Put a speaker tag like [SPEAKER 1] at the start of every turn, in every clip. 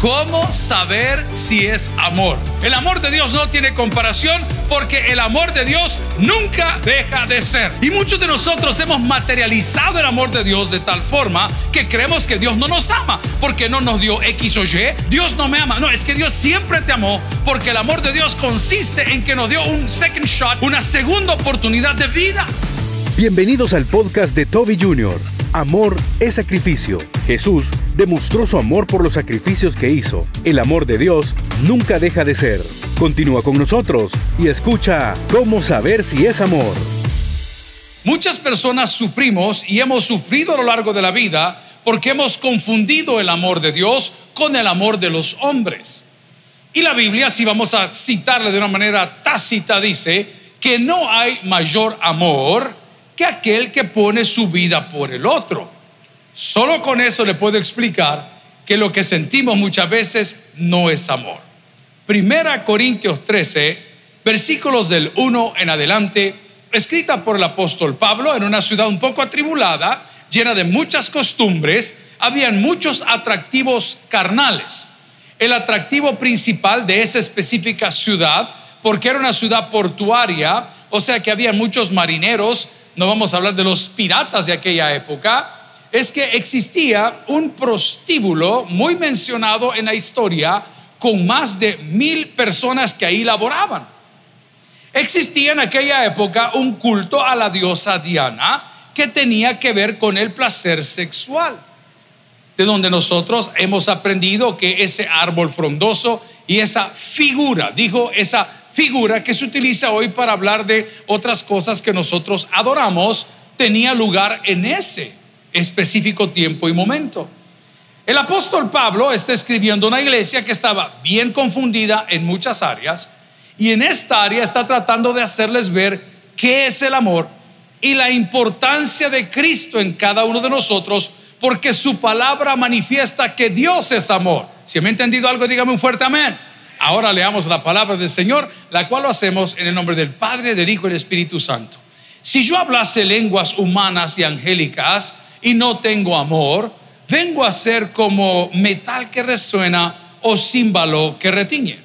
[SPEAKER 1] ¿Cómo saber si es amor? El amor de Dios no tiene comparación porque el amor de Dios nunca deja de ser. Y muchos de nosotros hemos materializado el amor de Dios de tal forma que creemos que Dios no nos ama porque no nos dio X o Y. Dios no me ama. No, es que Dios siempre te amó porque el amor de Dios consiste en que nos dio un second shot, una segunda oportunidad de vida.
[SPEAKER 2] Bienvenidos al podcast de Toby Jr. Amor es sacrificio. Jesús demostró su amor por los sacrificios que hizo. El amor de Dios nunca deja de ser. Continúa con nosotros y escucha cómo saber si es amor.
[SPEAKER 1] Muchas personas sufrimos y hemos sufrido a lo largo de la vida porque hemos confundido el amor de Dios con el amor de los hombres. Y la Biblia, si vamos a citarle de una manera tácita, dice que no hay mayor amor que aquel que pone su vida por el otro. Solo con eso le puedo explicar que lo que sentimos muchas veces no es amor. Primera Corintios 13, versículos del 1 en adelante, escrita por el apóstol Pablo en una ciudad un poco atribulada, llena de muchas costumbres, habían muchos atractivos carnales. El atractivo principal de esa específica ciudad, porque era una ciudad portuaria, o sea que había muchos marineros, no vamos a hablar de los piratas de aquella época, es que existía un prostíbulo muy mencionado en la historia con más de mil personas que ahí laboraban. Existía en aquella época un culto a la diosa Diana que tenía que ver con el placer sexual, de donde nosotros hemos aprendido que ese árbol frondoso y esa figura, dijo esa figura que se utiliza hoy para hablar de otras cosas que nosotros adoramos, tenía lugar en ese específico tiempo y momento. El apóstol Pablo está escribiendo una iglesia que estaba bien confundida en muchas áreas y en esta área está tratando de hacerles ver qué es el amor y la importancia de Cristo en cada uno de nosotros porque su palabra manifiesta que Dios es amor. Si me ha entendido algo, dígame un fuerte amén. Ahora leamos la palabra del Señor, la cual lo hacemos en el nombre del Padre, del Hijo y del Espíritu Santo. Si yo hablase lenguas humanas y angélicas y no tengo amor, vengo a ser como metal que resuena o címbalo que retiñe.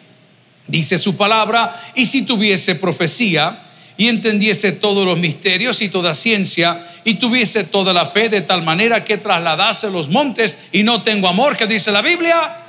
[SPEAKER 1] Dice su palabra, y si tuviese profecía y entendiese todos los misterios y toda ciencia y tuviese toda la fe de tal manera que trasladase los montes y no tengo amor, que dice la Biblia,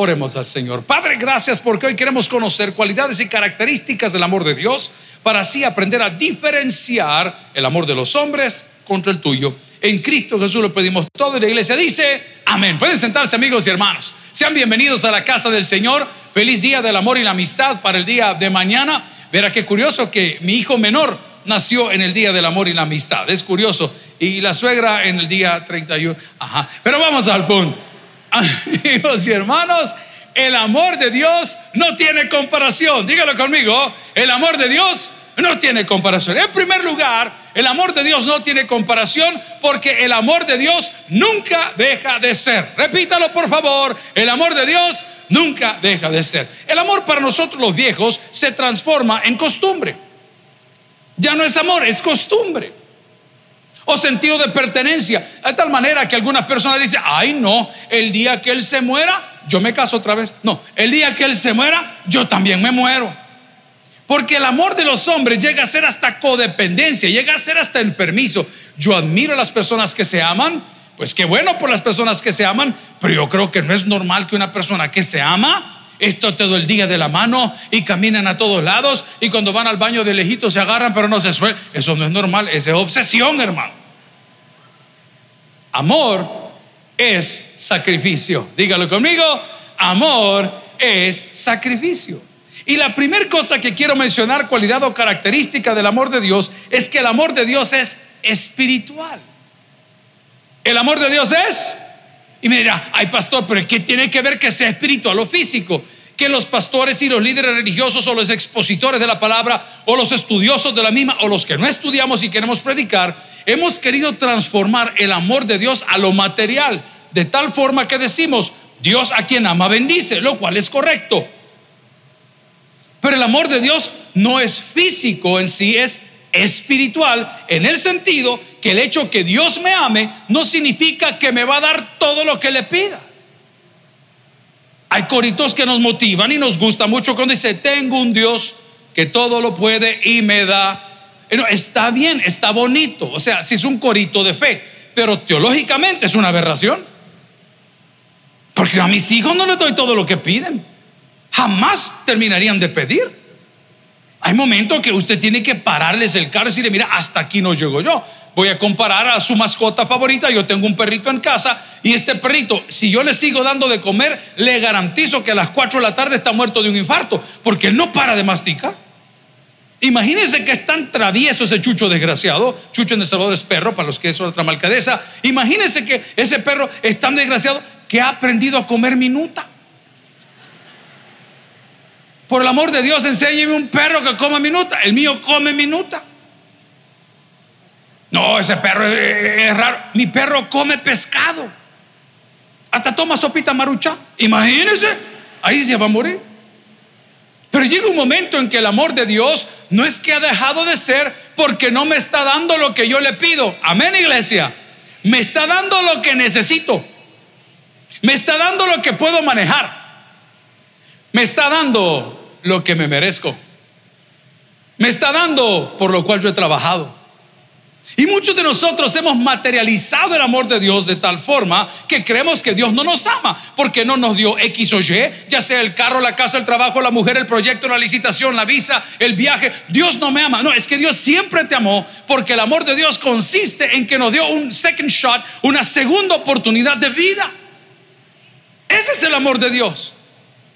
[SPEAKER 1] Oremos al Señor. Padre, gracias porque hoy queremos conocer cualidades y características del amor de Dios para así aprender a diferenciar el amor de los hombres contra el tuyo. En Cristo Jesús lo pedimos todo y la iglesia dice amén. Pueden sentarse amigos y hermanos. Sean bienvenidos a la casa del Señor. Feliz día del amor y la amistad para el día de mañana. Verá qué curioso que mi hijo menor nació en el día del amor y la amistad. Es curioso. Y la suegra en el día 31. Ajá. Pero vamos al punto. Amigos y hermanos, el amor de Dios no tiene comparación. Dígalo conmigo, el amor de Dios no tiene comparación. En primer lugar, el amor de Dios no tiene comparación porque el amor de Dios nunca deja de ser. Repítalo por favor, el amor de Dios nunca deja de ser. El amor para nosotros los viejos se transforma en costumbre. Ya no es amor, es costumbre o sentido de pertenencia. De tal manera que algunas personas dicen, ay no, el día que Él se muera, yo me caso otra vez. No, el día que Él se muera, yo también me muero. Porque el amor de los hombres llega a ser hasta codependencia, llega a ser hasta enfermizo. Yo admiro a las personas que se aman, pues qué bueno por las personas que se aman, pero yo creo que no es normal que una persona que se ama esto todo el día de la mano y caminan a todos lados y cuando van al baño de lejito se agarran pero no se sueltan. Eso no es normal, esa es obsesión, hermano. Amor es sacrificio. Dígalo conmigo, amor es sacrificio. Y la primera cosa que quiero mencionar, cualidad o característica del amor de Dios, es que el amor de Dios es espiritual. El amor de Dios es, y me dirá, ay pastor, pero ¿qué tiene que ver que sea espiritual o físico? que los pastores y los líderes religiosos o los expositores de la palabra o los estudiosos de la misma o los que no estudiamos y queremos predicar, hemos querido transformar el amor de Dios a lo material, de tal forma que decimos, Dios a quien ama bendice, lo cual es correcto. Pero el amor de Dios no es físico en sí, es espiritual en el sentido que el hecho que Dios me ame no significa que me va a dar todo lo que le pida. Hay coritos que nos motivan y nos gusta mucho cuando dice, tengo un Dios que todo lo puede y me da. está bien, está bonito. O sea, si es un corito de fe, pero teológicamente es una aberración. Porque a mis hijos no les doy todo lo que piden. Jamás terminarían de pedir. Hay momentos que usted tiene que pararles el carro y decirle, mira, hasta aquí no llego yo. Voy a comparar a su mascota favorita. Yo tengo un perrito en casa y este perrito, si yo le sigo dando de comer, le garantizo que a las 4 de la tarde está muerto de un infarto, porque él no para de masticar. Imagínense que es tan travieso ese chucho desgraciado. Chucho en El Salvador es perro, para los que es otra malcadeza. Imagínense que ese perro es tan desgraciado que ha aprendido a comer minuta. Por el amor de Dios, enséñeme un perro que coma minuta. El mío come minuta. No, ese perro es, raro. Mi perro come pescado. Hasta toma sopita marucha. Imagínense. Ahí se va a morir. Pero llega un momento en que el amor de Dios no es que ha dejado de ser porque no me está dando lo que yo le pido. Amén, iglesia. Me está dando lo que necesito. Me está dando lo que puedo manejar. Me está dando lo que me merezco. Me está dando por lo cual yo he trabajado. Y muchos de nosotros hemos materializado el amor de Dios de tal forma que creemos que Dios no nos ama porque no nos dio X o Y, ya sea el carro, la casa, el trabajo, la mujer, el proyecto, la licitación, la visa, el viaje. Dios no me ama. No, es que Dios siempre te amó porque el amor de Dios consiste en que nos dio un second shot, una segunda oportunidad de vida. Ese es el amor de Dios.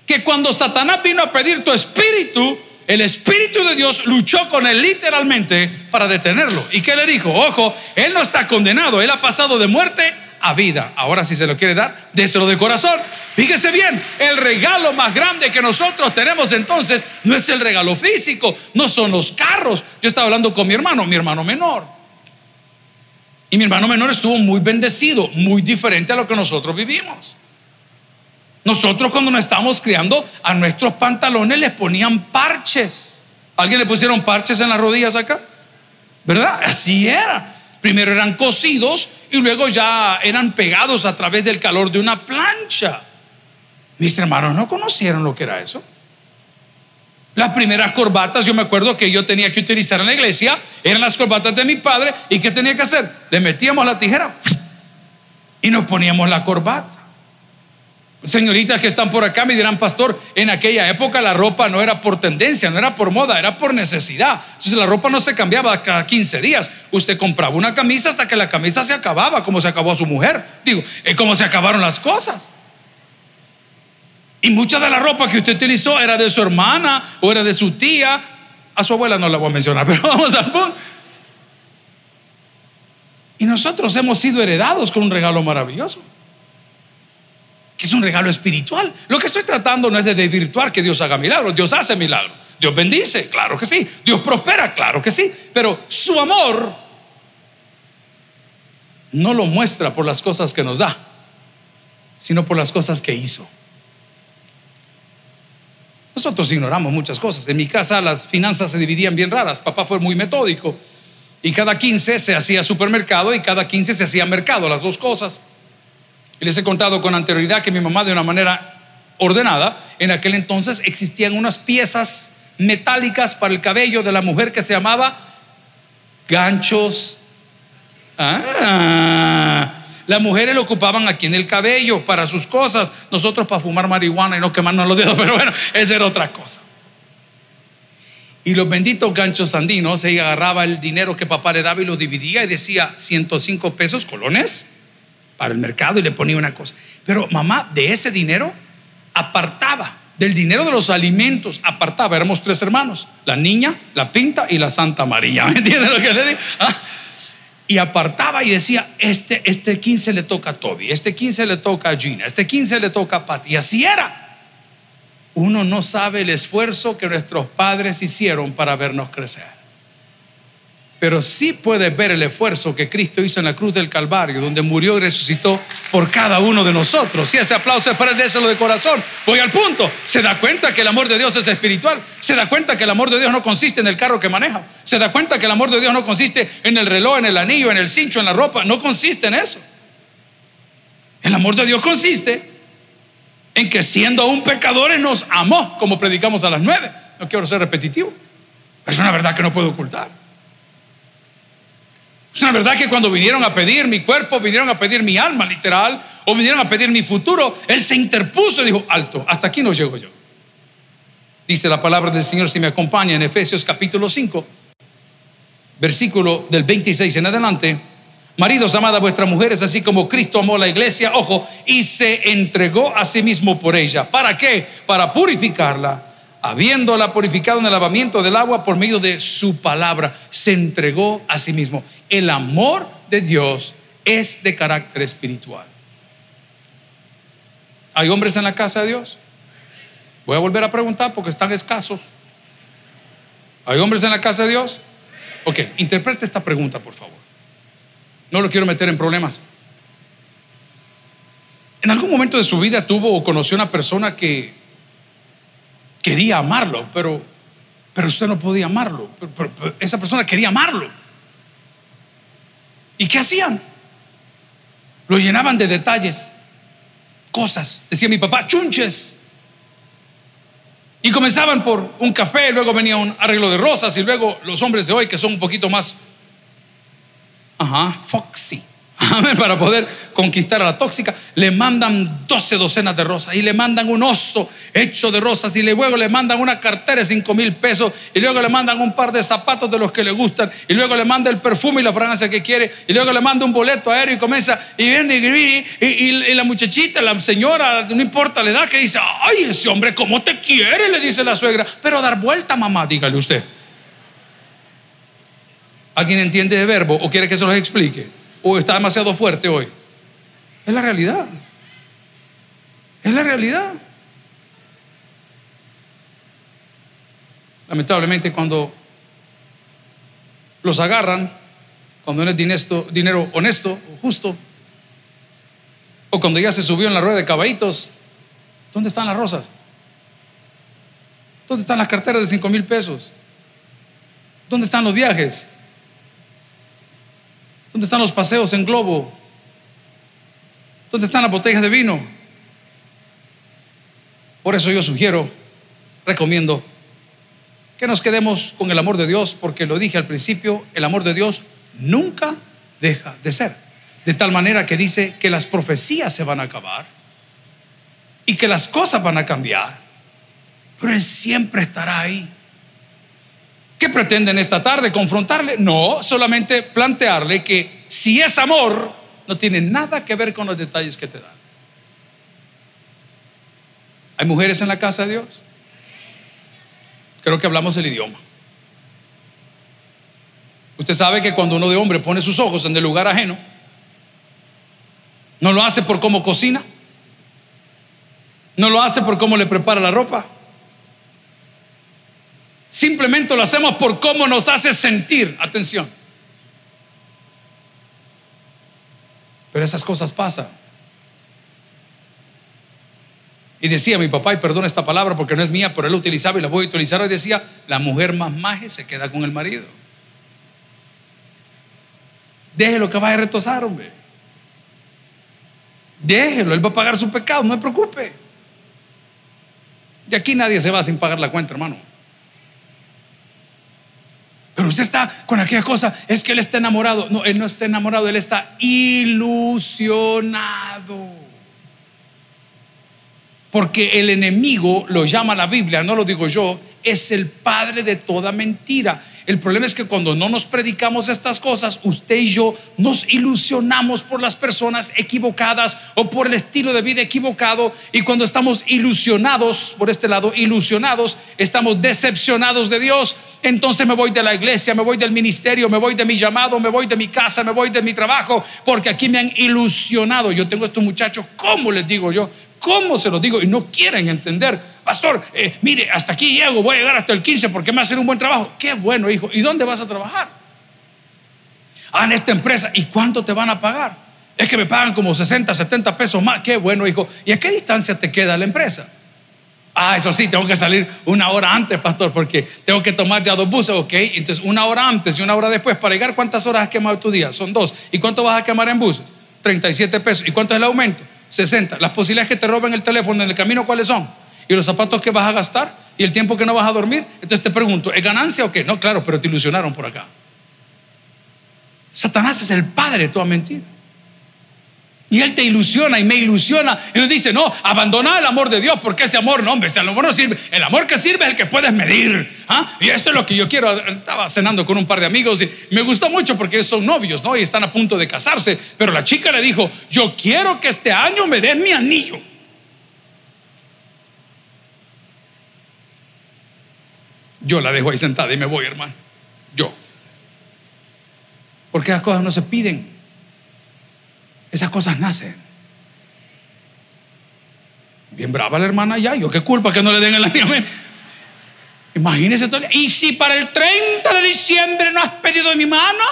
[SPEAKER 1] Que cuando Satanás vino a pedir tu espíritu, el Espíritu de Dios luchó con él literalmente para detenerlo. ¿Y qué le dijo? Ojo, él no está condenado, él ha pasado de muerte a vida. Ahora si se lo quiere dar, déselo de corazón. Fíjese bien, el regalo más grande que nosotros tenemos entonces no es el regalo físico, no son los carros. Yo estaba hablando con mi hermano, mi hermano menor. Y mi hermano menor estuvo muy bendecido, muy diferente a lo que nosotros vivimos. Nosotros cuando nos estábamos criando, a nuestros pantalones les ponían parches. ¿Alguien le pusieron parches en las rodillas acá? ¿Verdad? Así era. Primero eran cosidos y luego ya eran pegados a través del calor de una plancha. Mis hermanos no conocieron lo que era eso. Las primeras corbatas, yo me acuerdo que yo tenía que utilizar en la iglesia, eran las corbatas de mi padre. ¿Y qué tenía que hacer? Le metíamos la tijera y nos poníamos la corbata. Señoritas que están por acá me dirán, pastor, en aquella época la ropa no era por tendencia, no era por moda, era por necesidad. Entonces la ropa no se cambiaba cada 15 días. Usted compraba una camisa hasta que la camisa se acababa, como se acabó a su mujer. Digo, es como se acabaron las cosas. Y mucha de la ropa que usted utilizó era de su hermana o era de su tía. A su abuela no la voy a mencionar, pero vamos al punto. Y nosotros hemos sido heredados con un regalo maravilloso que es un regalo espiritual. Lo que estoy tratando no es de desvirtuar que Dios haga milagros, Dios hace milagros, Dios bendice, claro que sí, Dios prospera, claro que sí, pero su amor no lo muestra por las cosas que nos da, sino por las cosas que hizo. Nosotros ignoramos muchas cosas. En mi casa las finanzas se dividían bien raras. Papá fue muy metódico. Y cada 15 se hacía supermercado y cada 15 se hacía mercado, las dos cosas. Les he contado con anterioridad que mi mamá de una manera ordenada, en aquel entonces existían unas piezas metálicas para el cabello de la mujer que se llamaba ganchos. Ah, las mujeres lo ocupaban aquí en el cabello para sus cosas, nosotros para fumar marihuana y no quemarnos los dedos, pero bueno, esa era otra cosa. Y los benditos ganchos andinos, ella agarraba el dinero que papá le daba y lo dividía y decía 105 pesos colones para el mercado y le ponía una cosa. Pero mamá de ese dinero apartaba, del dinero de los alimentos, apartaba, éramos tres hermanos, la niña, la pinta y la Santa María. ¿Me entiendes lo que le digo? Ah, y apartaba y decía, este, este 15 le toca a Toby, este 15 le toca a Gina, este 15 le toca a Patty. Y así era. Uno no sabe el esfuerzo que nuestros padres hicieron para vernos crecer pero sí puedes ver el esfuerzo que Cristo hizo en la cruz del Calvario, donde murió y resucitó por cada uno de nosotros. Si ese aplauso es para déselo de corazón. Voy al punto. Se da cuenta que el amor de Dios es espiritual. Se da cuenta que el amor de Dios no consiste en el carro que maneja. Se da cuenta que el amor de Dios no consiste en el reloj, en el anillo, en el cincho, en la ropa. No consiste en eso. El amor de Dios consiste en que siendo aún pecadores nos amó, como predicamos a las nueve. No quiero ser repetitivo, pero es una verdad que no puedo ocultar. Es una verdad que cuando vinieron a pedir mi cuerpo, vinieron a pedir mi alma, literal, o vinieron a pedir mi futuro, Él se interpuso y dijo, alto, hasta aquí no llego yo. Dice la palabra del Señor, si me acompaña en Efesios capítulo 5, versículo del 26 en adelante. Maridos, amad a vuestras mujeres, así como Cristo amó a la iglesia, ojo, y se entregó a sí mismo por ella. ¿Para qué? Para purificarla, habiéndola purificado en el lavamiento del agua por medio de su palabra. Se entregó a sí mismo. El amor de Dios es de carácter espiritual. ¿Hay hombres en la casa de Dios? Voy a volver a preguntar porque están escasos. ¿Hay hombres en la casa de Dios? Ok, interprete esta pregunta, por favor. No lo quiero meter en problemas. En algún momento de su vida tuvo o conoció una persona que quería amarlo, pero, pero usted no podía amarlo. esa persona quería amarlo. ¿Y qué hacían? Lo llenaban de detalles, cosas. Decía mi papá, chunches. Y comenzaban por un café, luego venía un arreglo de rosas y luego los hombres de hoy que son un poquito más Ajá, Foxy. Para poder conquistar a la tóxica, le mandan 12 docenas de rosas y le mandan un oso hecho de rosas y luego le mandan una cartera de 5 mil pesos y luego le mandan un par de zapatos de los que le gustan y luego le manda el perfume y la fragancia que quiere y luego le manda un boleto aéreo y comienza y viene y, y, la muchachita, la señora, no importa la edad, que dice, ay, ese hombre, ¿cómo te quiere? Le dice la suegra, pero dar vuelta, mamá, dígale usted. ¿Alguien entiende de verbo o quiere que se los explique? ¿O está demasiado fuerte hoy? Es la realidad. Es la realidad. Lamentablemente cuando los agarran, cuando no es dinero, honesto justo, o cuando ya se subió en la rueda de caballitos, ¿dónde están las rosas? ¿Dónde están las carteras de 5 mil pesos? ¿Dónde están los viajes? ¿Dónde están los paseos en globo? ¿Dónde están las botellas de vino? Por eso yo sugiero, recomiendo, que nos quedemos con el amor de Dios, porque lo dije al principio, el amor de Dios nunca deja de ser. De tal manera que dice que las profecías se van a acabar y que las cosas van a cambiar, pero Él siempre estará ahí. ¿Qué pretenden esta tarde? ¿Confrontarle? No, solamente plantearle que si es amor, no tiene nada que ver con los detalles que te dan. ¿Hay mujeres en la casa de Dios? Creo que hablamos el idioma. Usted sabe que cuando uno de hombre pone sus ojos en el lugar ajeno, no lo hace por cómo cocina, no lo hace por cómo le prepara la ropa, Simplemente lo hacemos por cómo nos hace sentir. Atención. Pero esas cosas pasan. Y decía mi papá, y perdona esta palabra porque no es mía, pero él lo utilizaba y la voy a utilizar hoy, decía, la mujer más maje se queda con el marido. Déjelo que vaya a retosar, hombre. Déjelo, él va a pagar su pecado, no se preocupe. Y aquí nadie se va sin pagar la cuenta, hermano. Pero usted está con aquella cosa, es que él está enamorado. No, él no está enamorado, él está ilusionado. Porque el enemigo, lo llama la Biblia, no lo digo yo, es el padre de toda mentira. El problema es que cuando no nos predicamos estas cosas, usted y yo nos ilusionamos por las personas equivocadas o por el estilo de vida equivocado. Y cuando estamos ilusionados, por este lado, ilusionados, estamos decepcionados de Dios. Entonces me voy de la iglesia, me voy del ministerio, me voy de mi llamado, me voy de mi casa, me voy de mi trabajo, porque aquí me han ilusionado. Yo tengo estos muchachos, ¿cómo les digo yo? ¿Cómo se los digo? Y no quieren entender. Pastor, eh, mire, hasta aquí llego, voy a llegar hasta el 15 porque me hacer un buen trabajo. Qué bueno, hijo. ¿Y dónde vas a trabajar? Ah, en esta empresa. ¿Y cuánto te van a pagar? Es que me pagan como 60, 70 pesos más. Qué bueno, hijo. ¿Y a qué distancia te queda la empresa? Ah, eso sí, tengo que salir una hora antes, pastor, porque tengo que tomar ya dos buses, ok. Entonces, una hora antes y una hora después para llegar, ¿cuántas horas has quemado tu día? Son dos. ¿Y cuánto vas a quemar en buses? 37 pesos. ¿Y cuánto es el aumento? 60. Las posibilidades que te roben el teléfono en el camino, ¿cuáles son? ¿Y los zapatos que vas a gastar? ¿Y el tiempo que no vas a dormir? Entonces te pregunto, ¿es ganancia o qué? No, claro, pero te ilusionaron por acá. Satanás es el padre de toda mentira. Y Él te ilusiona y me ilusiona. Y nos dice, no, abandona el amor de Dios, porque ese amor, no, hombre, ese amor no sirve. El amor que sirve es el que puedes medir. ¿ah? Y esto es lo que yo quiero. Estaba cenando con un par de amigos y me gustó mucho porque son novios, ¿no? Y están a punto de casarse. Pero la chica le dijo, yo quiero que este año me des mi anillo. Yo la dejo ahí sentada y me voy, hermano. Yo. Porque las cosas no se piden. Esas cosas nacen. Bien brava la hermana ya. Yo qué culpa que no le den el anillo. Imagínese todo. Y si para el 30 de diciembre no has pedido de mi mano,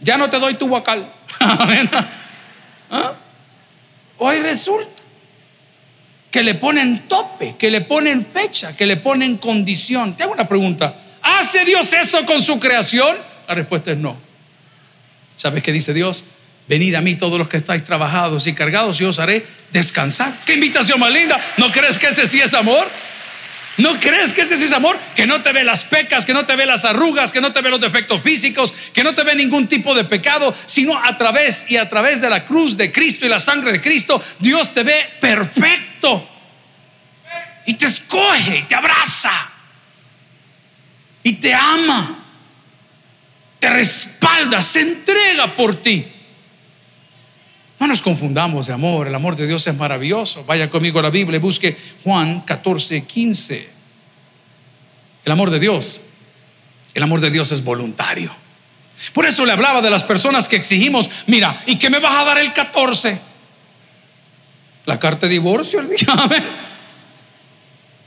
[SPEAKER 1] ya no te doy tu guacal. ¿Ah? Hoy resulta que le ponen tope, que le ponen fecha, que le ponen condición. Te hago una pregunta. ¿Hace Dios eso con su creación? La respuesta es no. ¿Sabes qué dice Dios? Venid a mí todos los que estáis trabajados y cargados y os haré descansar. Qué invitación más linda. ¿No crees que ese sí es amor? ¿No crees que ese sí es amor? Que no te ve las pecas, que no te ve las arrugas, que no te ve los defectos físicos, que no te ve ningún tipo de pecado, sino a través y a través de la cruz de Cristo y la sangre de Cristo, Dios te ve perfecto. Y te escoge, te abraza, y te ama, te respalda, se entrega por ti. No nos confundamos de amor, el amor de Dios es maravilloso. Vaya conmigo a la Biblia y busque Juan 14, 15. El amor de Dios, el amor de Dios es voluntario. Por eso le hablaba de las personas que exigimos, mira, ¿y qué me vas a dar el 14? La carta de divorcio, el día.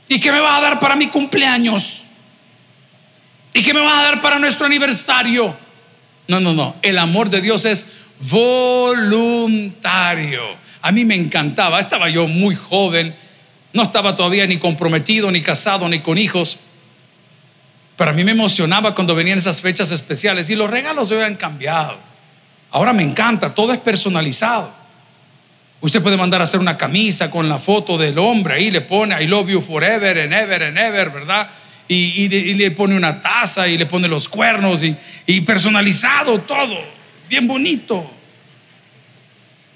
[SPEAKER 1] ¿Y qué me vas a dar para mi cumpleaños? ¿Y qué me vas a dar para nuestro aniversario? No, no, no. El amor de Dios es voluntario. A mí me encantaba, estaba yo muy joven, no estaba todavía ni comprometido, ni casado, ni con hijos. Pero a mí me emocionaba cuando venían esas fechas especiales y los regalos hoy han cambiado. Ahora me encanta, todo es personalizado. Usted puede mandar a hacer una camisa con la foto del hombre, ahí le pone I love you forever and ever and ever, ¿verdad? Y, le pone una taza y le pone los cuernos y personalizado todo bien bonito.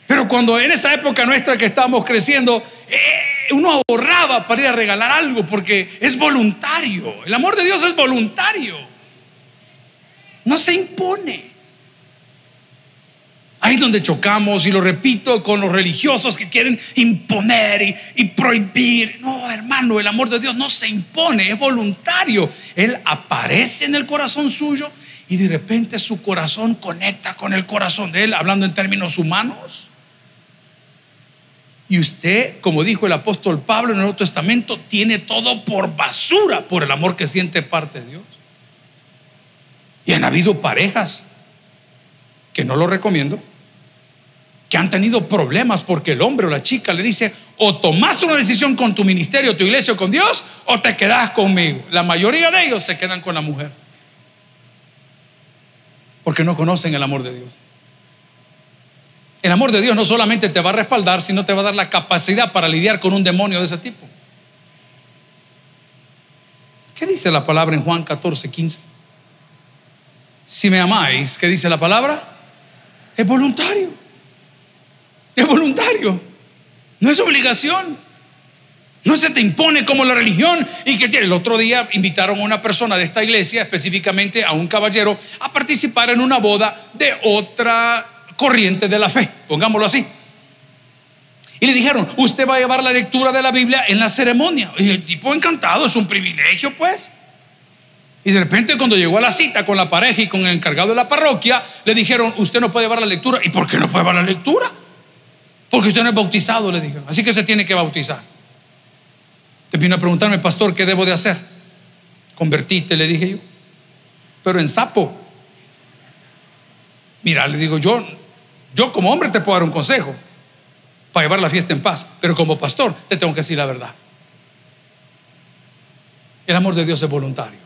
[SPEAKER 1] Pero cuando en esa época nuestra que estábamos creciendo, eh, uno ahorraba para ir a regalar algo porque es voluntario. El amor de Dios es voluntario. No se impone. Ahí es donde chocamos, y lo repito, con los religiosos que quieren imponer y, prohibir. No, hermano, el amor de Dios no se impone, es voluntario. Él aparece en el corazón suyo y de repente su corazón conecta con el corazón de él, hablando en términos humanos. Y usted, como dijo el apóstol Pablo en el Nuevo Testamento, tiene todo por basura por el amor que siente parte de Dios. Y han habido parejas que no lo recomiendo, que han tenido problemas porque el hombre o la chica le dice, o tomas una decisión con tu ministerio, tu iglesia o con Dios, o te quedas conmigo. La mayoría de ellos se quedan con la mujer porque no conocen el amor de Dios. El amor de Dios no solamente te va a respaldar, sino te va a dar la capacidad para lidiar con un demonio de ese tipo. ¿Qué dice la palabra en Juan 14, 15? Si me amáis, ¿qué dice la palabra? Es voluntario. Es voluntario. No es obligación. No se te impone como la religión y que tiene. El otro día invitaron a una persona de esta iglesia, específicamente a un caballero, a participar en una boda de otra corriente de la fe, pongámoslo así. Y le dijeron, usted va a llevar la lectura de la Biblia en la ceremonia. Y el tipo encantado, es un privilegio pues. Y de repente cuando llegó a la cita con la pareja y con el encargado de la parroquia, le dijeron, usted no puede llevar la lectura. ¿Y por qué no puede llevar la lectura? Porque usted no es bautizado, le dijeron. Así que se tiene que bautizar. Te vino a preguntarme, pastor, ¿qué debo de hacer? Convertite, le dije yo. Pero en sapo. Mira, le digo, yo, yo como hombre te puedo dar un consejo para llevar la fiesta en paz, pero como pastor te tengo que decir la verdad. El amor de Dios es voluntario.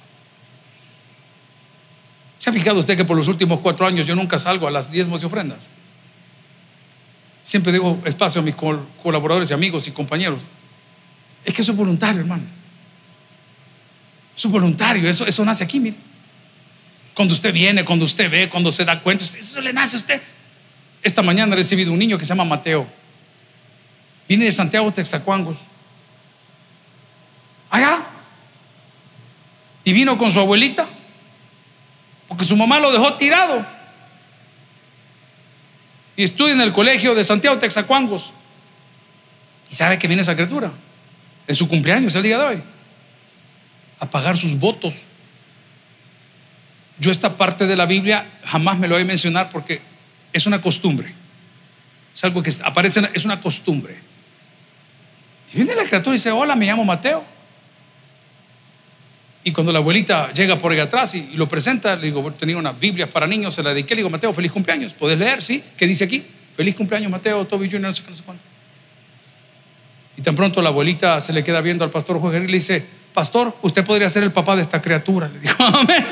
[SPEAKER 1] ¿Se ha fijado usted que por los últimos cuatro años yo nunca salgo a las diezmos y ofrendas? siempre digo espacio a mis colaboradores y amigos y compañeros, es que eso es voluntario, hermano. Eso es voluntario, eso, eso nace aquí, mire. Cuando usted viene, cuando usted ve, cuando se da cuenta, eso le nace a usted. Esta mañana he recibido un niño que se llama Mateo. Viene de Santiago Texacuangos. Allá. Y vino con su abuelita. Porque su mamá lo dejó tirado. Y estudia en el colegio de Santiago Texacuangos. Y sabe que viene esa criatura. En su cumpleaños, el día de hoy. A pagar sus votos yo esta parte de la Biblia jamás me lo voy a mencionar porque es una costumbre. Es algo que aparece, es una costumbre. Y viene la criatura y dice, hola, me llamo Mateo. Y cuando la abuelita llega por ahí atrás y, lo presenta, le digo, tenía unas Biblias para niños, se la dediqué, le digo, Mateo, feliz cumpleaños. ¿Puedes leer? ¿Sí? ¿Qué dice aquí? Feliz cumpleaños, Mateo, Toby Junior, no sé qué, no sé cuánto. Y tan pronto la abuelita se le queda viendo al pastor Jorge y le dice, pastor, usted podría ser el papá de esta criatura. Le digo, amén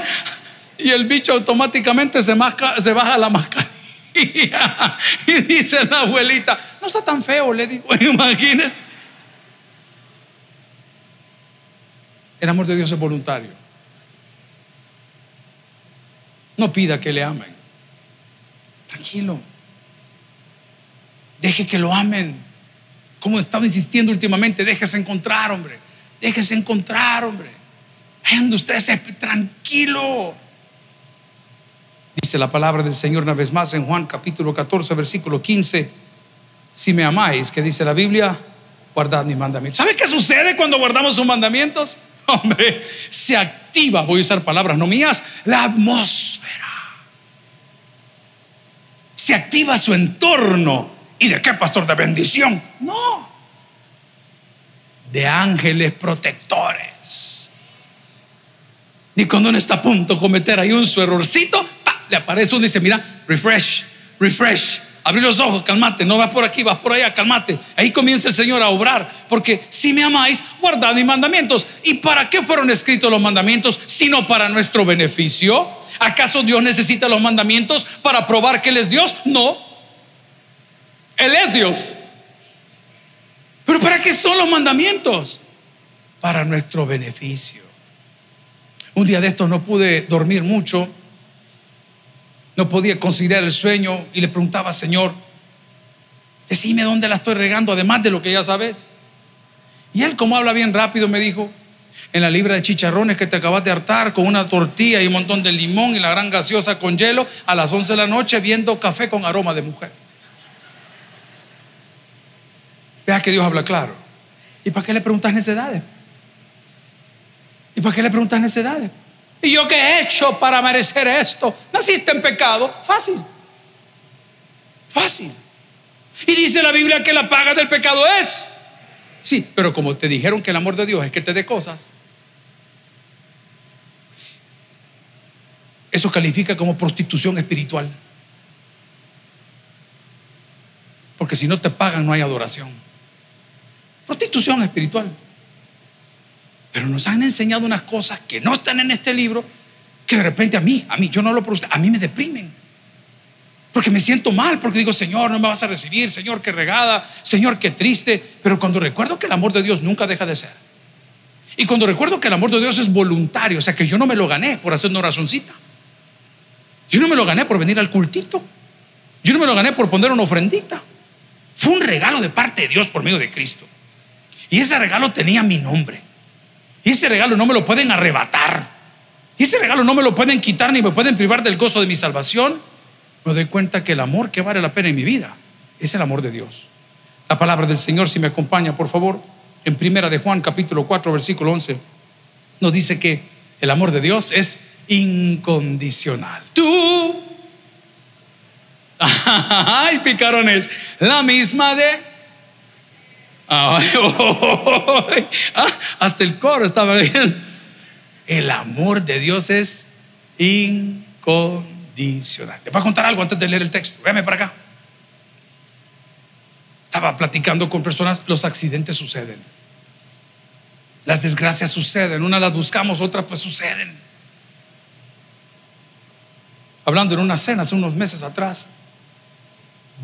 [SPEAKER 1] y el bicho automáticamente se, se baja la mascarilla. Y dice la abuelita, no está tan feo, le digo, imagínense. El amor de Dios es voluntario. No pida que le amen. Tranquilo. Deje que lo amen. Como estaba insistiendo últimamente, déjese encontrar, hombre. Déjese encontrar, hombre. Ande usted tranquilo. Dice la palabra del Señor una vez más en Juan capítulo 14, versículo 15. Si me amáis, que dice la Biblia, guardad mis mandamientos. ¿Sabe qué sucede cuando guardamos sus mandamientos? Hombre, se activa, voy a usar palabras no mías, la atmósfera. Se activa su entorno. ¿Y de qué, pastor? De bendición. No. De ángeles protectores. Y cuando uno está a punto de cometer ahí un su errorcito, le aparece uno y dice, mira, refresh, refresh. Abrir los ojos, calmate, no vas por aquí, vas por allá, calmate. Ahí comienza el Señor a obrar, porque si me amáis, guardad mis mandamientos. ¿Y para qué fueron escritos los mandamientos? Sino para nuestro beneficio. ¿Acaso Dios necesita los mandamientos para probar que Él es Dios? No. Él es Dios. Pero ¿para qué son los mandamientos? Para nuestro beneficio. Un día de estos no pude dormir mucho no podía considerar el sueño y le preguntaba, Señor, decime dónde la estoy regando, además de lo que ya sabes. Y él, como habla bien rápido, me dijo, en la libra de chicharrones que te acabas de hartar, con una tortilla y un montón de limón y la gran gaseosa con hielo, a las 11 de la noche viendo café con aroma de mujer. Vea que Dios habla claro. ¿Y para qué le preguntas necesidades? ¿Y para qué le preguntas necesidades? ¿Y yo qué he hecho para merecer esto? Naciste en pecado. Fácil. Fácil. Y dice la Biblia que la paga del pecado es. Sí, pero como te dijeron que el amor de Dios es que te dé cosas, eso califica como prostitución espiritual. Porque si no te pagan no hay adoración. Prostitución espiritual. Pero nos han enseñado unas cosas que no están en este libro, que de repente a mí, a mí, yo no lo produzco, a mí me deprimen. Porque me siento mal, porque digo, Señor, no me vas a recibir, Señor, qué regada, Señor, qué triste. Pero cuando recuerdo que el amor de Dios nunca deja de ser. Y cuando recuerdo que el amor de Dios es voluntario, o sea, que yo no me lo gané por hacer una razoncita. Yo no me lo gané por venir al cultito. Yo no me lo gané por poner una ofrendita. Fue un regalo de parte de Dios por medio de Cristo. Y ese regalo tenía mi nombre. Y ese regalo no me lo pueden arrebatar. Y ese regalo no me lo pueden quitar ni me pueden privar del gozo de mi salvación. Me doy cuenta que el amor que vale la pena en mi vida es el amor de Dios. La palabra del Señor, si me acompaña, por favor, en primera de Juan capítulo 4, versículo 11, nos dice que el amor de Dios es incondicional. Tú, ay, picarones, la misma de Ah, hasta el coro estaba bien. El amor de Dios es incondicional. Te voy a contar algo antes de leer el texto. Véame para acá. Estaba platicando con personas, los accidentes suceden. Las desgracias suceden, unas las buscamos, otras pues suceden. Hablando en una cena hace unos meses atrás,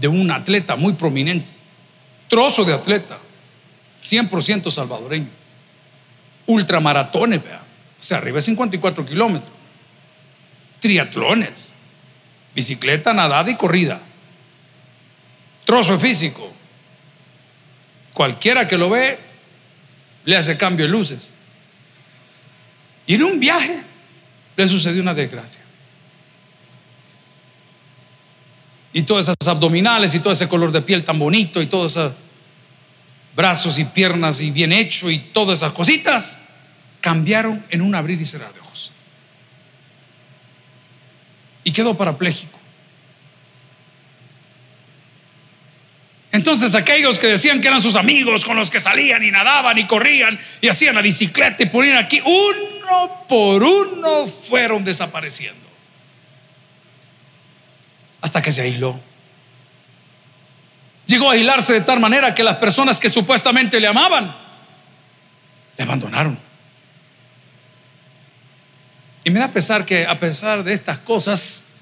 [SPEAKER 1] de un atleta muy prominente, trozo de atleta, 100% salvadoreño, ultramaratones, vea, o sea, arriba de 54 kilómetros, triatlones, bicicleta, nadada y corrida, trozo físico. Cualquiera que lo ve le hace cambio de luces. Y en un viaje le sucedió una desgracia. Y todas esas abdominales y todo ese color de piel tan bonito y todos esos brazos y piernas y bien hecho y todas esas cositas cambiaron en un abrir y cerrar de ojos. Y quedó parapléjico. Entonces aquellos que decían que eran sus amigos con los que salían y nadaban y corrían y hacían la bicicleta y ponían aquí, uno por uno fueron desapareciendo. Hasta que se aisló. Llegó a aislarse de tal manera que las personas que supuestamente le amaban, le abandonaron. Y me da pesar que a pesar de estas cosas,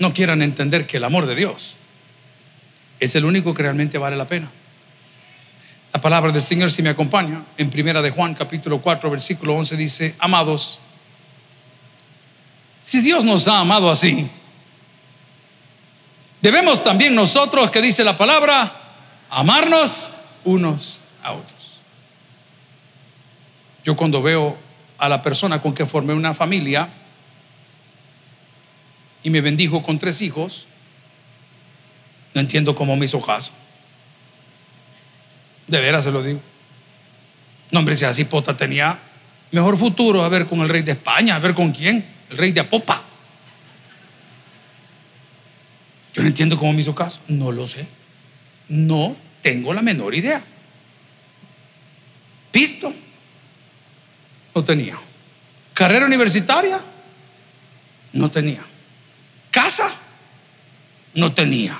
[SPEAKER 1] no quieran entender que el amor de Dios es el único que realmente vale la pena. La palabra del Señor, si me acompaña, en primera de Juan capítulo 4, versículo 11 dice, amados, si Dios nos ha amado así, debemos también nosotros, que dice la palabra, amarnos unos a otros. Yo cuando veo a la persona con que formé una familia y me bendijo con tres hijos, no entiendo cómo me hizo caso. De veras se lo digo. No, hombre, si así Pota tenía mejor futuro a ver con el rey de España, a ver con quién, el rey de Apopa. Yo no entiendo cómo me hizo caso. No lo sé. No tengo la menor idea. Visto no tenía. Carrera universitaria, no tenía. Casa, no tenía.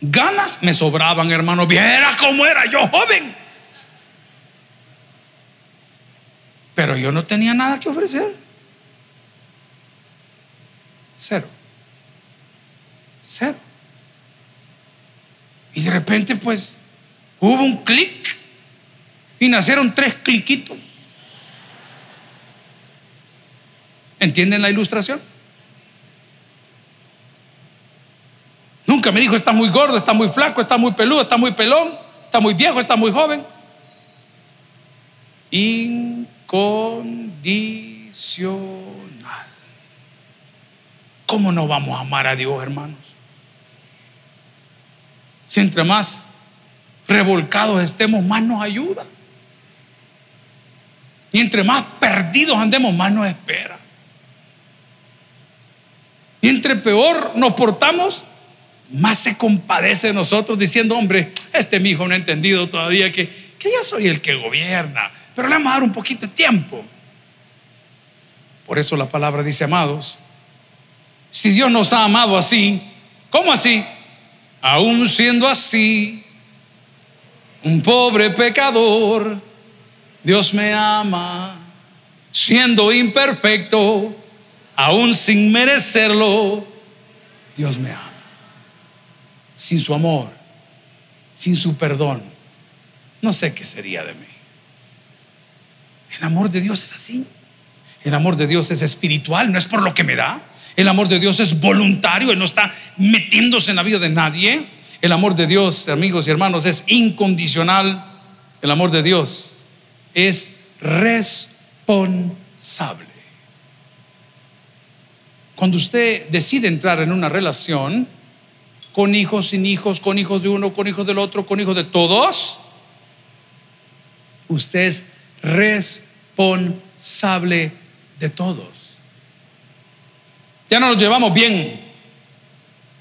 [SPEAKER 1] Ganas me sobraban, hermano. Viera cómo era yo joven. Pero yo no tenía nada que ofrecer. Cero. Cero. Y de repente, pues, hubo un clic y nacieron tres cliquitos. ¿Entienden la ilustración? Nunca me dijo, está muy gordo, está muy flaco, está muy peludo, está muy pelón, está muy viejo, está muy joven. Incondicional. ¿Cómo no vamos a amar a Dios, hermanos? Si entre más revolcados estemos, más nos ayuda. Y entre más perdidos andemos, más nos espera. Y entre peor nos portamos, más se compadece de nosotros diciendo, hombre, este mi hijo no ha entendido todavía que, que yo soy el que gobierna, pero le vamos a dar un poquito de tiempo. Por eso la palabra dice, amados, si Dios nos ha amado así, ¿cómo así? Aún siendo así, un pobre pecador, Dios me ama, siendo imperfecto aún sin merecerlo, Dios me ama. Sin su amor, sin su perdón, no sé qué sería de mí. El amor de Dios es así. El amor de Dios es espiritual, no es por lo que me da. El amor de Dios es voluntario, Él no está metiéndose en la vida de nadie. El amor de Dios, amigos y hermanos, es incondicional. El amor de Dios es responsable. Cuando usted decide entrar en una relación con hijos, sin hijos, con hijos de uno, con hijos del otro, con hijos de todos, usted es responsable de todos. Ya no nos llevamos bien.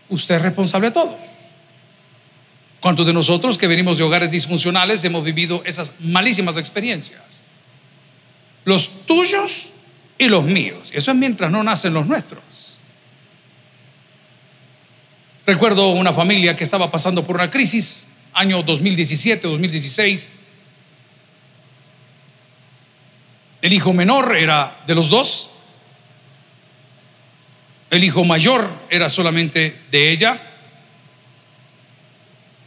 [SPEAKER 1] Usted es responsable de todos. ¿Cuántos de nosotros que venimos de hogares disfuncionales hemos vivido esas malísimas experiencias? Los tuyos y los míos. Eso es mientras no nacen los nuestros. Recuerdo una familia que estaba pasando por una crisis, año 2017, 2016. El hijo menor era de los dos. El hijo mayor era solamente de ella.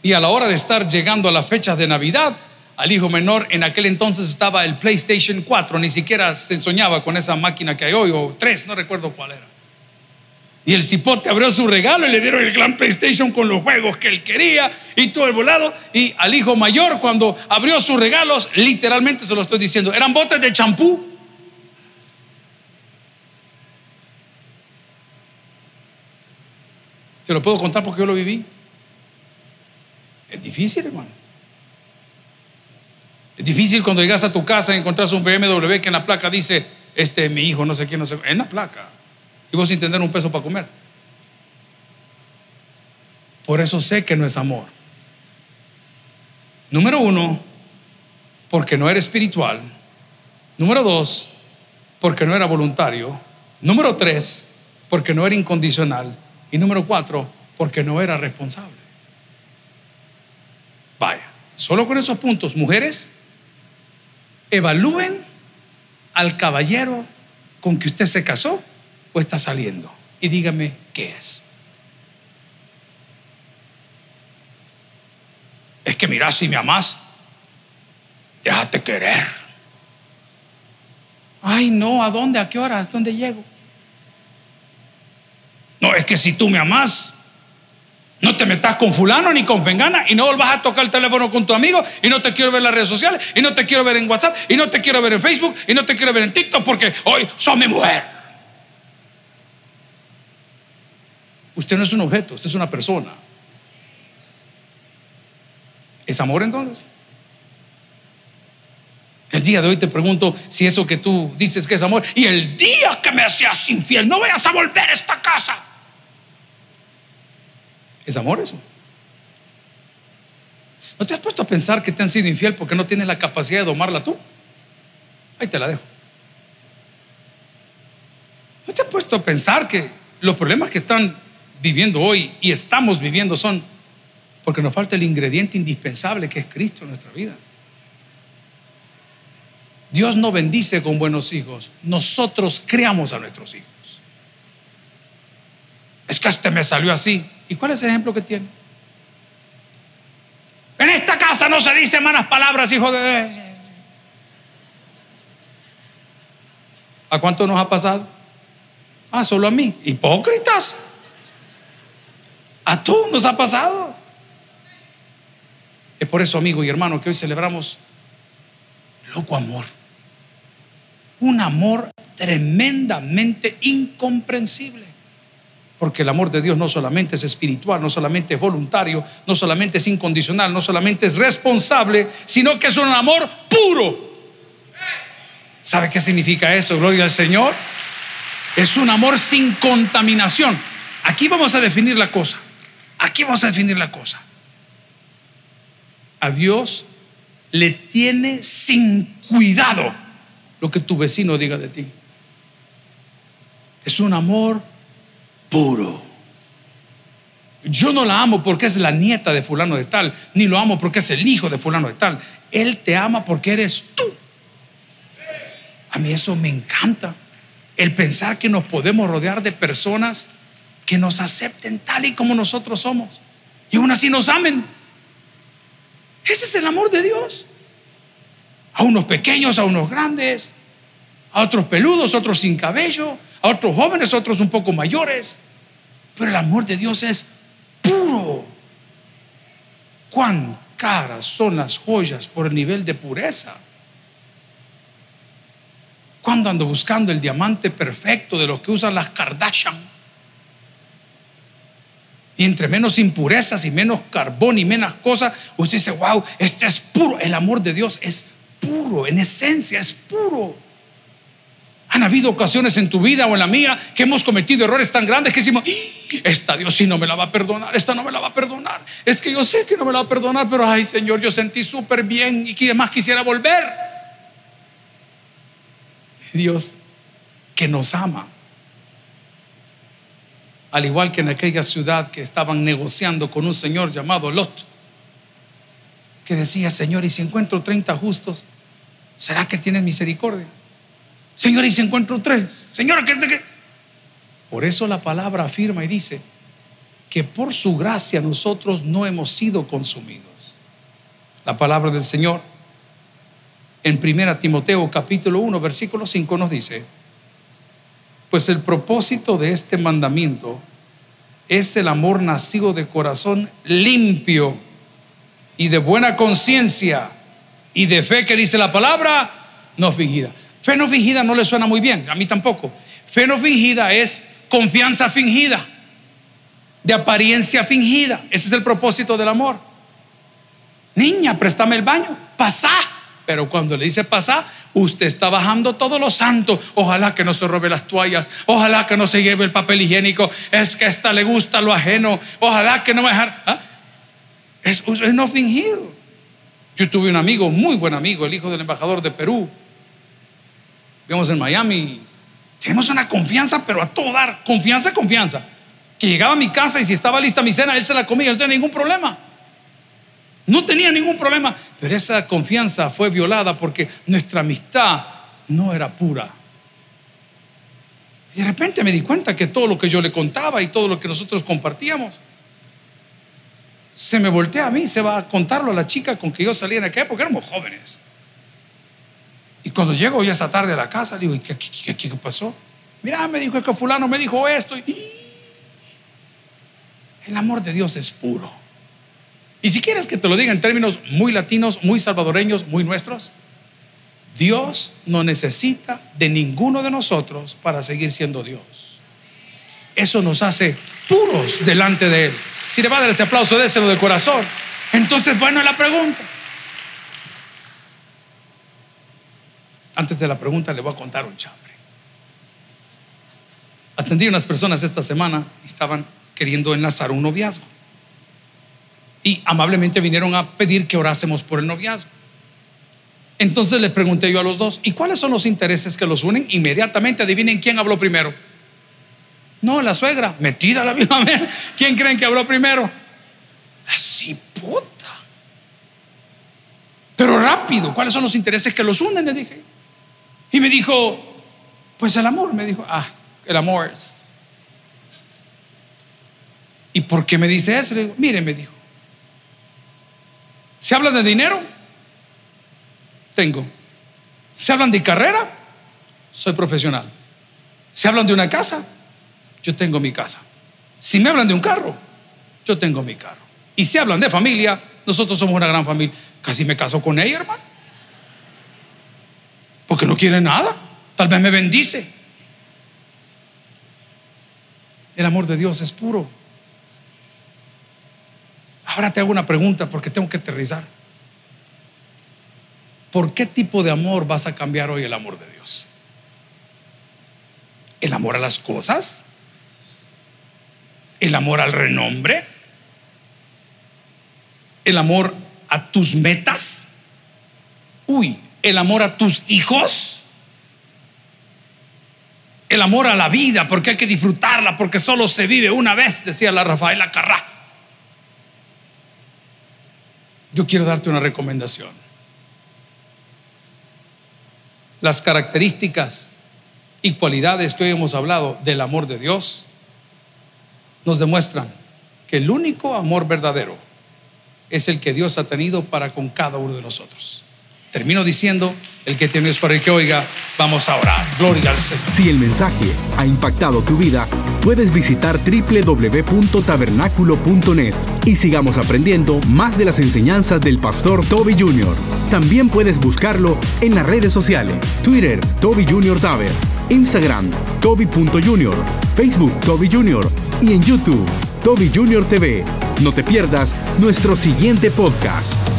[SPEAKER 1] Y a la hora de estar llegando a las fechas de Navidad, al hijo menor en aquel entonces estaba el PlayStation 4, ni siquiera se soñaba con esa máquina que hay hoy, o 3, no recuerdo cuál era. Y el cipote abrió su regalo y le dieron el gran PlayStation con los juegos que él quería y todo el volado. Y al hijo mayor, cuando abrió sus regalos, literalmente se lo estoy diciendo, eran botes de champú. Se lo puedo contar porque yo lo viví. Es difícil, hermano. Es difícil cuando llegas a tu casa y encontrás un BMW que en la placa dice, este es mi hijo, no sé quién, no sé. En la placa y vos sin tener un peso para comer. Por eso sé que no es amor. Número uno, porque no era espiritual. Número dos, porque no era voluntario. Número tres, porque no era incondicional. Y número cuatro, porque no era responsable. Vaya, solo con esos puntos, mujeres, evalúen al caballero con que usted se casó está saliendo? Y dígame qué es. Es que mira, si me amas, déjate querer. Ay, no, ¿a dónde? ¿A qué hora? ¿A dónde llego? No, es que si tú me amas, no te metas con fulano ni con vengana y no volvas a tocar el teléfono con tu amigo y no te quiero ver en las redes sociales y no te quiero ver en WhatsApp y no te quiero ver en Facebook y no te quiero ver en TikTok porque hoy sos mi mujer. Usted no es un objeto, usted es una persona. ¿Es amor entonces? El día de hoy te pregunto si eso que tú dices que es amor y el día que me seas infiel, no vayas a volver a esta casa. ¿Es amor eso? ¿No te has puesto a pensar que te han sido infiel porque no tienes la capacidad de domarla tú? Ahí te la dejo. ¿No te has puesto a pensar que los problemas que están viviendo hoy y estamos viviendo son porque nos falta el ingrediente indispensable que es Cristo en nuestra vida. Dios no bendice con buenos hijos, nosotros creamos a nuestros hijos. Es que este me salió así. ¿Y cuál es el ejemplo que tiene? En esta casa no se dicen malas palabras, hijo de... ¿A cuánto nos ha pasado? Ah, solo a mí. Hipócritas. A todos nos ha pasado. Es por eso, amigo y hermano, que hoy celebramos loco amor. Un amor tremendamente incomprensible. Porque el amor de Dios no solamente es espiritual, no solamente es voluntario, no solamente es incondicional, no solamente es responsable, sino que es un amor puro. ¿Sabe qué significa eso? Gloria al Señor. Es un amor sin contaminación. Aquí vamos a definir la cosa. Aquí vamos a definir la cosa. A Dios le tiene sin cuidado lo que tu vecino diga de ti. Es un amor puro. Yo no la amo porque es la nieta de fulano de tal, ni lo amo porque es el hijo de fulano de tal. Él te ama porque eres tú. A mí eso me encanta. El pensar que nos podemos rodear de personas que nos acepten tal y como nosotros somos. Y aún así nos amen. Ese es el amor de Dios. A unos pequeños, a unos grandes, a otros peludos, otros sin cabello, a otros jóvenes, otros un poco mayores. Pero el amor de Dios es puro. Cuán caras son las joyas por el nivel de pureza. Cuando ando buscando el diamante perfecto de los que usan las Kardashian y entre menos impurezas y menos carbón y menos cosas, usted dice, wow, este es puro. El amor de Dios es puro, en esencia es puro. Han habido ocasiones en tu vida o en la mía que hemos cometido errores tan grandes que decimos, esta Dios sí no me la va a perdonar, esta no me la va a perdonar. Es que yo sé que no me la va a perdonar, pero ay Señor, yo sentí súper bien y que más quisiera volver. Dios que nos ama al igual que en aquella ciudad que estaban negociando con un señor llamado Lot, que decía, Señor, y si encuentro 30 justos, ¿será que tienes misericordia? Señor, y si encuentro tres, Señor, ¿qué, Por eso la palabra afirma y dice que por su gracia nosotros no hemos sido consumidos. La palabra del Señor en 1 Timoteo capítulo 1 versículo 5 nos dice, pues el propósito de este mandamiento es el amor nacido de corazón limpio y de buena conciencia y de fe que dice la palabra, no fingida. Fe no fingida no le suena muy bien, a mí tampoco. Fe no fingida es confianza fingida, de apariencia fingida. Ese es el propósito del amor. Niña, préstame el baño, pasa. Pero cuando le dice pasa, usted está bajando todo lo santo. Ojalá que no se robe las toallas. Ojalá que no se lleve el papel higiénico. Es que a esta le gusta lo ajeno. Ojalá que no me dejar. ¿ah? Es, es no fingido. Yo tuve un amigo, muy buen amigo, el hijo del embajador de Perú. Vimos en Miami. Tenemos una confianza, pero a todo dar. Confianza, confianza. Que llegaba a mi casa y si estaba lista mi cena, él se la comía. No tenía ningún problema. No tenía ningún problema, pero esa confianza fue violada porque nuestra amistad no era pura. Y de repente me di cuenta que todo lo que yo le contaba y todo lo que nosotros compartíamos, se me voltea a mí, se va a contarlo a la chica con que yo salía en aquella época, éramos jóvenes. Y cuando llego ya esa tarde a la casa, digo, ¿y qué, qué, pasó? Mira, me dijo que fulano me dijo esto. Y... El amor de Dios es puro. Y si quieres que te lo diga en términos muy latinos, muy salvadoreños, muy nuestros, Dios no necesita de ninguno de nosotros para seguir siendo Dios. Eso nos hace puros delante de Él. Si le va a dar ese aplauso, déselo de corazón. Entonces, bueno, la pregunta. Antes de la pregunta, le voy a contar un chambre. Atendí a unas personas esta semana y estaban queriendo enlazar un noviazgo y amablemente vinieron a pedir que orásemos por el noviazgo. Entonces les pregunté yo a los dos, ¿y cuáles son los intereses que los unen? Inmediatamente adivinen quién habló primero. No, la suegra, metida la misma vez. ¿Quién creen que habló primero? La cipota. Pero rápido, ¿cuáles son los intereses que los unen? Le dije. Y me dijo, pues el amor. Me dijo, ah, el amor es. ¿Y por qué me dice eso? Le digo, mire, me dijo, ¿Se habla de dinero? Tengo. ¿Se hablan de carrera? Soy profesional. ¿Se hablan de una casa? Yo tengo mi casa. Si me hablan de un carro, yo tengo mi carro. Y si hablan de familia, nosotros somos una gran familia. Casi me caso con ella, hermano. Porque no quiere nada. Tal vez me bendice. El amor de Dios es puro. Ahora te hago una pregunta porque tengo que aterrizar. ¿Por qué tipo de amor vas a cambiar hoy el amor de Dios? ¿El amor a las cosas? ¿El amor al renombre? ¿El amor a tus metas? Uy, ¿el amor a tus hijos? El amor a la vida, porque hay que disfrutarla, porque solo se vive una vez, decía la Rafaela Carrá. Yo quiero darte una recomendación. Las características y cualidades que hoy hemos hablado del amor de Dios nos demuestran que el único amor verdadero es el que Dios ha tenido para con cada uno de nosotros. Termino diciendo, el que tiene es para el que oiga, vamos a orar. Gloria al Señor.
[SPEAKER 2] Si el mensaje ha impactado tu vida, puedes visitar www.tabernaculo.net y sigamos aprendiendo más de las enseñanzas del pastor Toby Jr. También puedes buscarlo en las redes sociales, Twitter, Toby Jr. Taber, Instagram, Toby.Jr., Facebook, Toby Jr. y en YouTube, Toby Jr. TV. No te pierdas nuestro siguiente podcast.